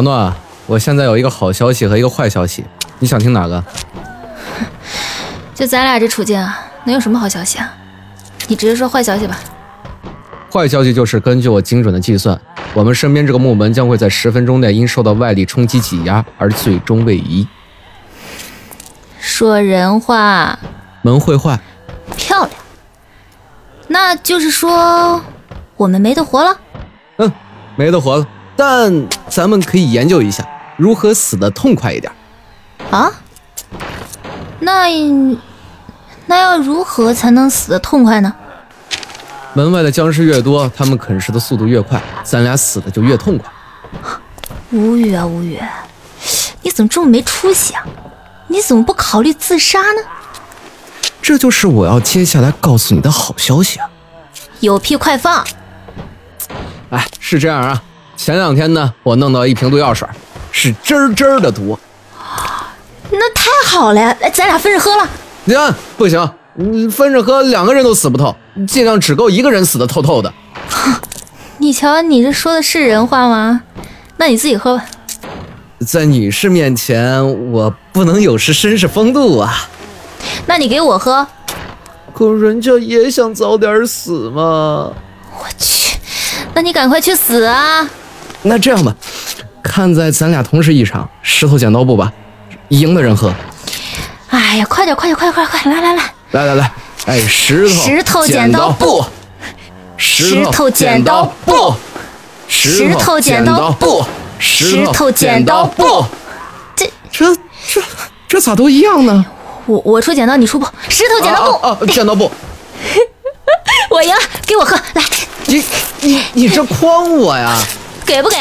小诺，我现在有一个好消息和一个坏消息，你想听哪个？就咱俩这处境啊，能有什么好消息啊？你直接说坏消息吧。坏消息就是，根据我精准的计算，我们身边这个木门将会在十分钟内因受到外力冲击挤压而最终位移。说人话，门会坏，漂亮。那就是说，我们没得活了。嗯，没得活了。但咱们可以研究一下如何死得痛快一点。啊？那那要如何才能死得痛快呢？门外的僵尸越多，他们啃食的速度越快，咱俩死的就越痛快。无语啊，无语！你怎么这么没出息啊？你怎么不考虑自杀呢？这就是我要接下来告诉你的好消息啊！有屁快放！哎，是这样啊，前两天呢，我弄到一瓶毒药水，是真真的毒。那太好了呀！哎，咱俩分着喝了。呀，不行，分着喝，两个人都死不透，尽量只够一个人死的透透的。你瞧，你这说的是人话吗？那你自己喝吧。在女士面前，我不能有失绅士风度啊。那你给我喝。可人家也想早点死嘛。我去，那你赶快去死啊！那这样吧，看在咱俩同时一场，石头剪刀布吧。赢的人喝。哎呀，快点，快点，快快快，来来来，来来来，哎，石头石头剪刀布，石头剪刀布，石头剪刀布，石头剪刀布。这这这这咋都一样呢？我我出剪刀，你出布，石头剪刀布，哦，剪刀布。我赢了，给我喝，来。你你你这诓我呀？给不给？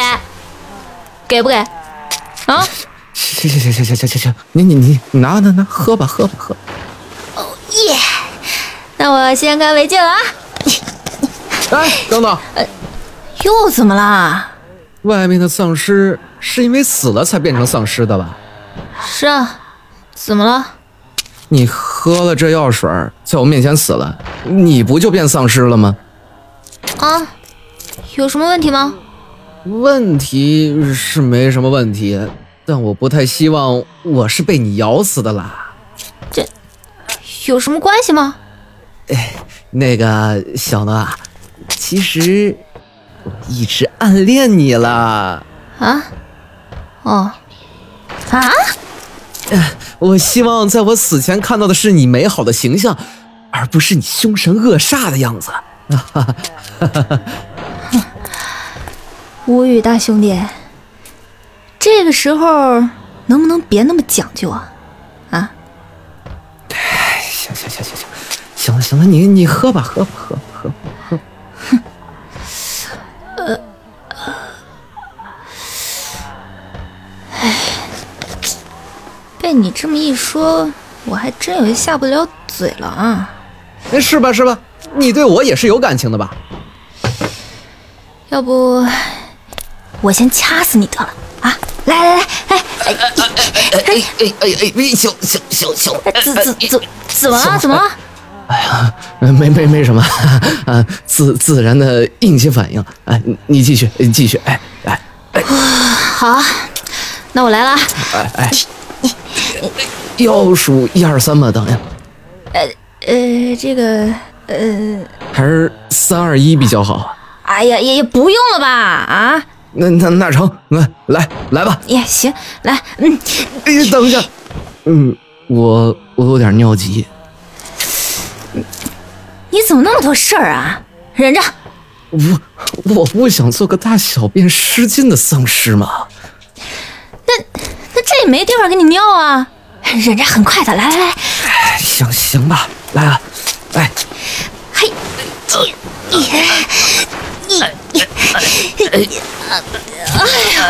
给不给？啊？行行行行行行行，你你你你拿拿拿，喝吧喝吧喝。哦耶！那我先干为敬了啊！哎，等等，呃，又怎么啦？外面的丧尸是因为死了才变成丧尸的吧？是啊，怎么了？你喝了这药水，在我面前死了，你不就变丧尸了吗？啊，有什么问题吗？问题是没什么问题。但我不太希望我是被你咬死的啦。这有什么关系吗？哎，那个小诺啊，其实我一直暗恋你了。啊？哦？啊？我希望在我死前看到的是你美好的形象，而不是你凶神恶煞的样子。哈哈哈哈哈！无语，大兄弟。这个时候能不能别那么讲究啊？啊？哎，行行行行行，行了行了，你你喝吧，喝吧，喝吧喝喝。哼。呃。哎，被你这么一说，我还真有些下不了嘴了啊。是吧是吧？你对我也是有感情的吧？要不我先掐死你得了啊。来来来，哎哎哎哎哎哎哎！小小小小，怎怎怎怎么了？怎么了？哎呀，没没没什么，啊，自自然的应激反应。哎，你继续，继续，哎哎哎。好，那我来了。哎哎，要数一二三吧，等一下。呃呃，这个呃，还是三二一比较好。哎呀，也也不用了吧？啊？那那那成，来来来吧。也行，来，嗯，哎，等一下，嗯，我我有点尿急。你怎么那么多事儿啊？忍着。我我不想做个大小便失禁的丧尸嘛。那那这也没地方给你尿啊。忍着，很快的，来来来。行行吧，来了，来。嘿，你你你。哎呀！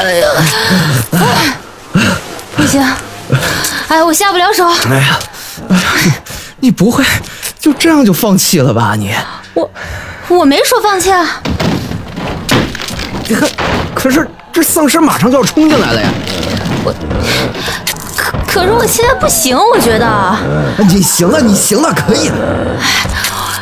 哎呀！不行！哎，我下不了手。哎呀！哎呀！你不会就这样就放弃了吧？你我我没说放弃啊！你看，可是这丧尸马上就要冲进来了呀！我可可是我现在不行，我觉得。你行了，你行了，可以了。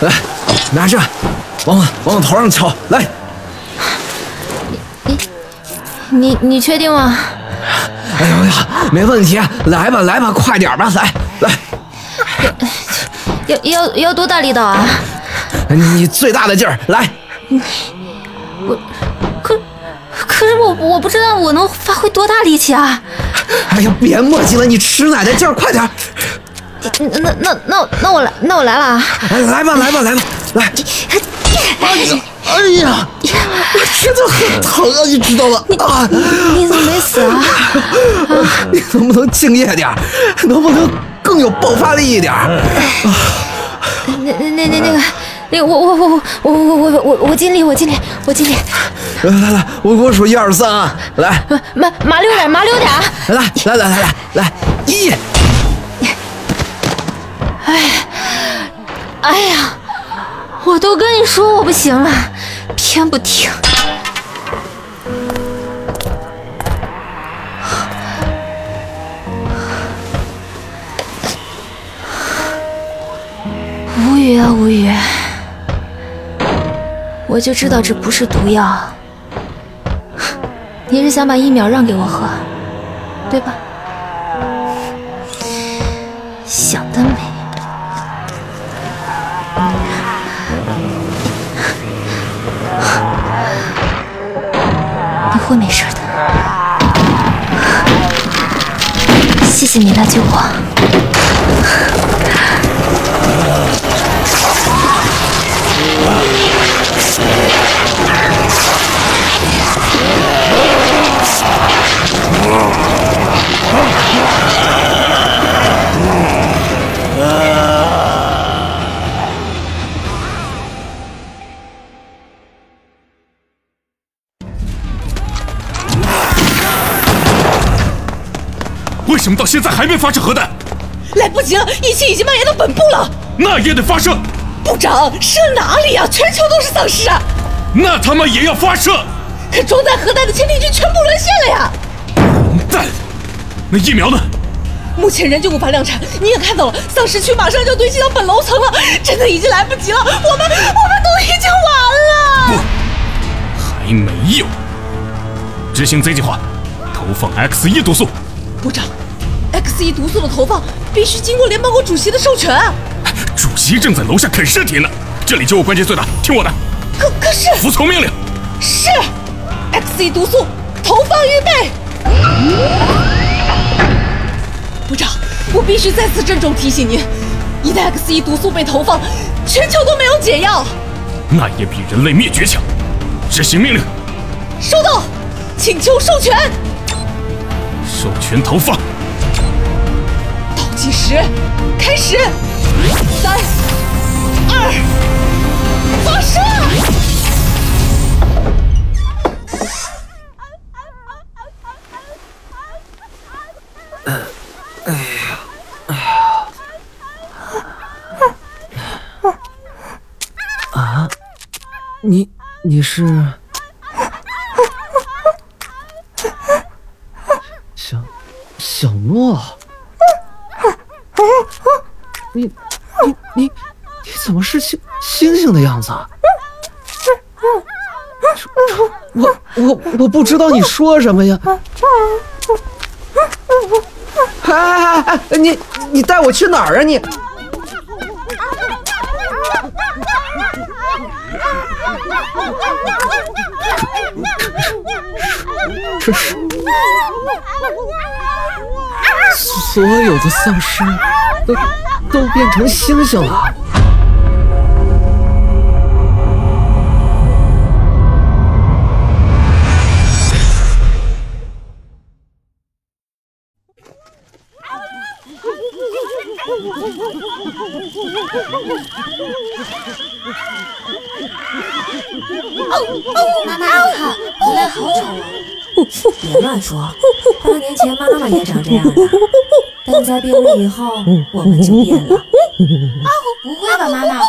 来拿着，往往我头上敲，来。你你你确定吗？哎呀呀，没问题，来吧来吧，快点吧，来来。要要要多大力道啊？你最大的劲儿来。我可可是我我不知道我能发挥多大力气啊！哎呀，别磨叽了，你吃奶的劲儿，快点。那那那那那我来，那我来了啊！来吧来吧来吧来。哎呀哎呀，我真的很疼啊，你知道吗？啊，你怎么没死啊？你能不能敬业点能不能更有爆发力一点那那那那那个，那个我我我我我我我我我尽力，我尽力，我尽力。来来来，我我数一二三啊，来，麻麻溜点，麻溜点。来来来来来来，一。哎呀，我都跟你说我不行了，偏不听。无语啊，无语！我就知道这不是毒药，你是想把一秒让给我喝，对吧？想得美！谢谢你来救我。什么到现在还没发射核弹？来不及了，疫情已经蔓延到本部了。那也得发射。部长，射哪里啊？全球都是丧尸啊！那他妈也要发射？可装载核弹的潜艇军全部沦陷了呀！混蛋！那疫苗呢？目前仍旧无法量产。你也看到了，丧尸区马上就要堆积到本楼层了，真的已经来不及了。我们我们都已经完了。不，还没有。执行 Z 计划，投放 X 一毒素。部长，X 一毒素的投放必须经过联邦国主席的授权。主席正在楼下啃尸体呢，这里就我关键最大，听我的。可可是，服从命令。是，X 一毒素投放预备。部长，我必须再次郑重提醒您，一旦 X 一毒素被投放，全球都没有解药。那也比人类灭绝强。执行命令。收到，请求授权。授权投放。倒计时开始，三、二，发射！哎呀，哎呀，啊，你你是小小诺？你你你你怎么是星星星的样子啊？我我我不知道你说什么呀！哎哎哎哎！你你带我去哪儿啊你？这是所有的丧尸都都变成星星了。妈妈，你看，回来好丑啊！别乱说，八年前妈妈也长这样的，但在病了以后，我们就变了。不会吧，妈妈？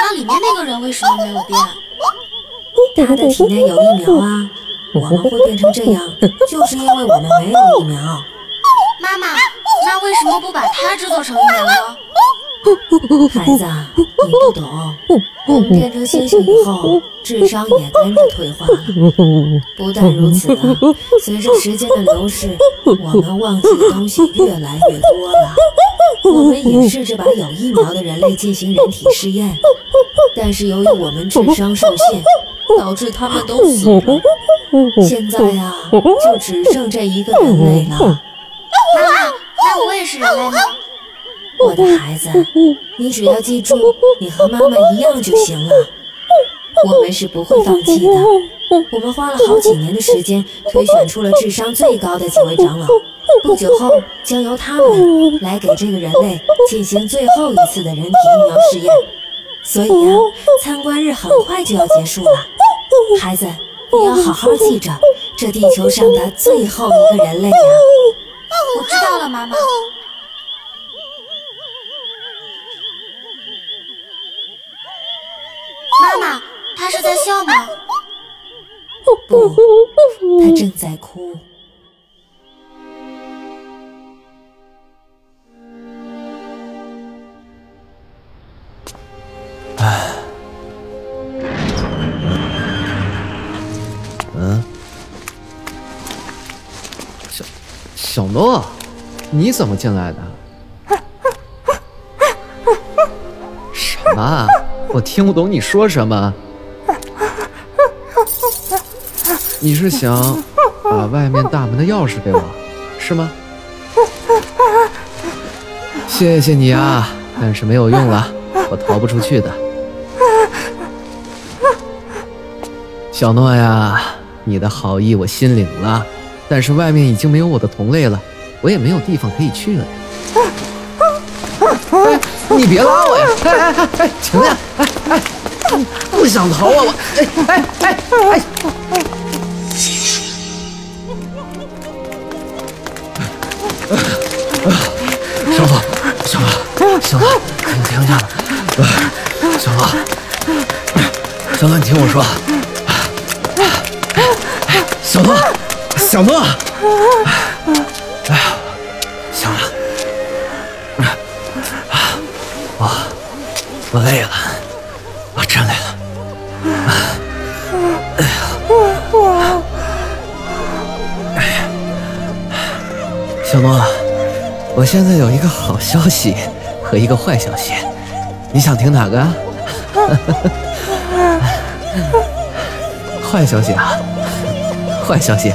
那里面那个人为什么没有变？他的体内有疫苗啊，我们会变成这样，就是因为我们没有疫苗。妈妈，那为什么不把它制作成疫苗呢？孩子，你不懂，我们变成猩猩以后，智商也跟着退化了。不但如此啊，随着时间的流逝，我们忘记的东西越来越多了。我们也试着把有疫苗的人类进行人体试验，但是由于我们智商受限，导致他们都死了。现在呀，就只剩这一个人类了。妈妈，那我也是人类吗？我的孩子，你只要记住，你和妈妈一样就行了。我们是不会放弃的。我们花了好几年的时间，推选出了智商最高的几位长老。不久后，将由他们来给这个人类进行最后一次的人体疫苗试验。所以啊，参观日很快就要结束了。孩子，你要好好记着，这地球上的最后一个人类呀。我知道了，妈妈。妈妈，他是在笑吗？不，他正在哭。唉，嗯，小小诺，你怎么进来的？什么？我听不懂你说什么。你是想把外面大门的钥匙给我，是吗？谢谢你啊，但是没有用了，我逃不出去的。小诺呀，你的好意我心领了，但是外面已经没有我的同类了，我也没有地方可以去了。哎，你别拉我呀！哎哎哎哎，停下！哎哎，不想逃啊我！哎哎哎哎！小诺，小诺，小诺，你停下！小诺，小诺，你听我说。小诺，小诺，我累了，我真累了。哎呀，小诺，我现在有一个好消息和一个坏消息，你想听哪个啊？坏消息啊！坏消息，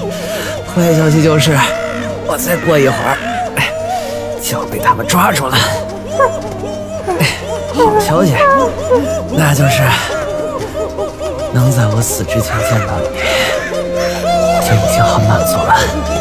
坏消息就是，我再过一会儿，就要被他们抓住了。好消息，那就是能在我死之前见到你，就已经很满足了。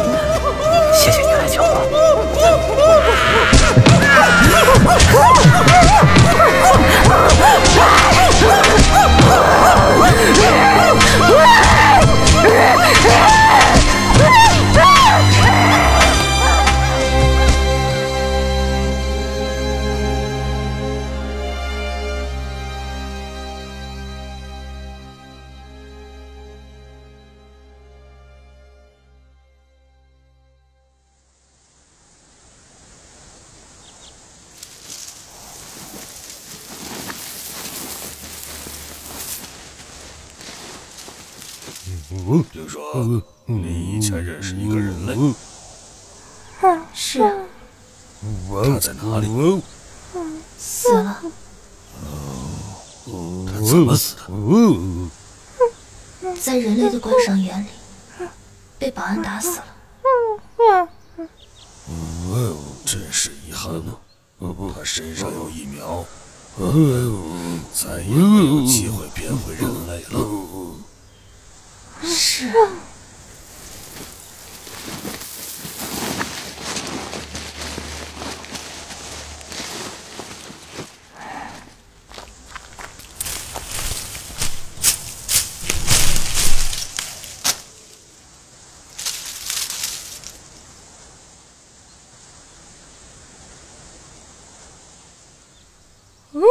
听说你以前认识一个人类，是他在哪里？死了，他怎么死的？在人类的观赏园里，被保安打死了。真是遗憾啊！他身上有疫苗，再也没有机会变回人类了。是。呜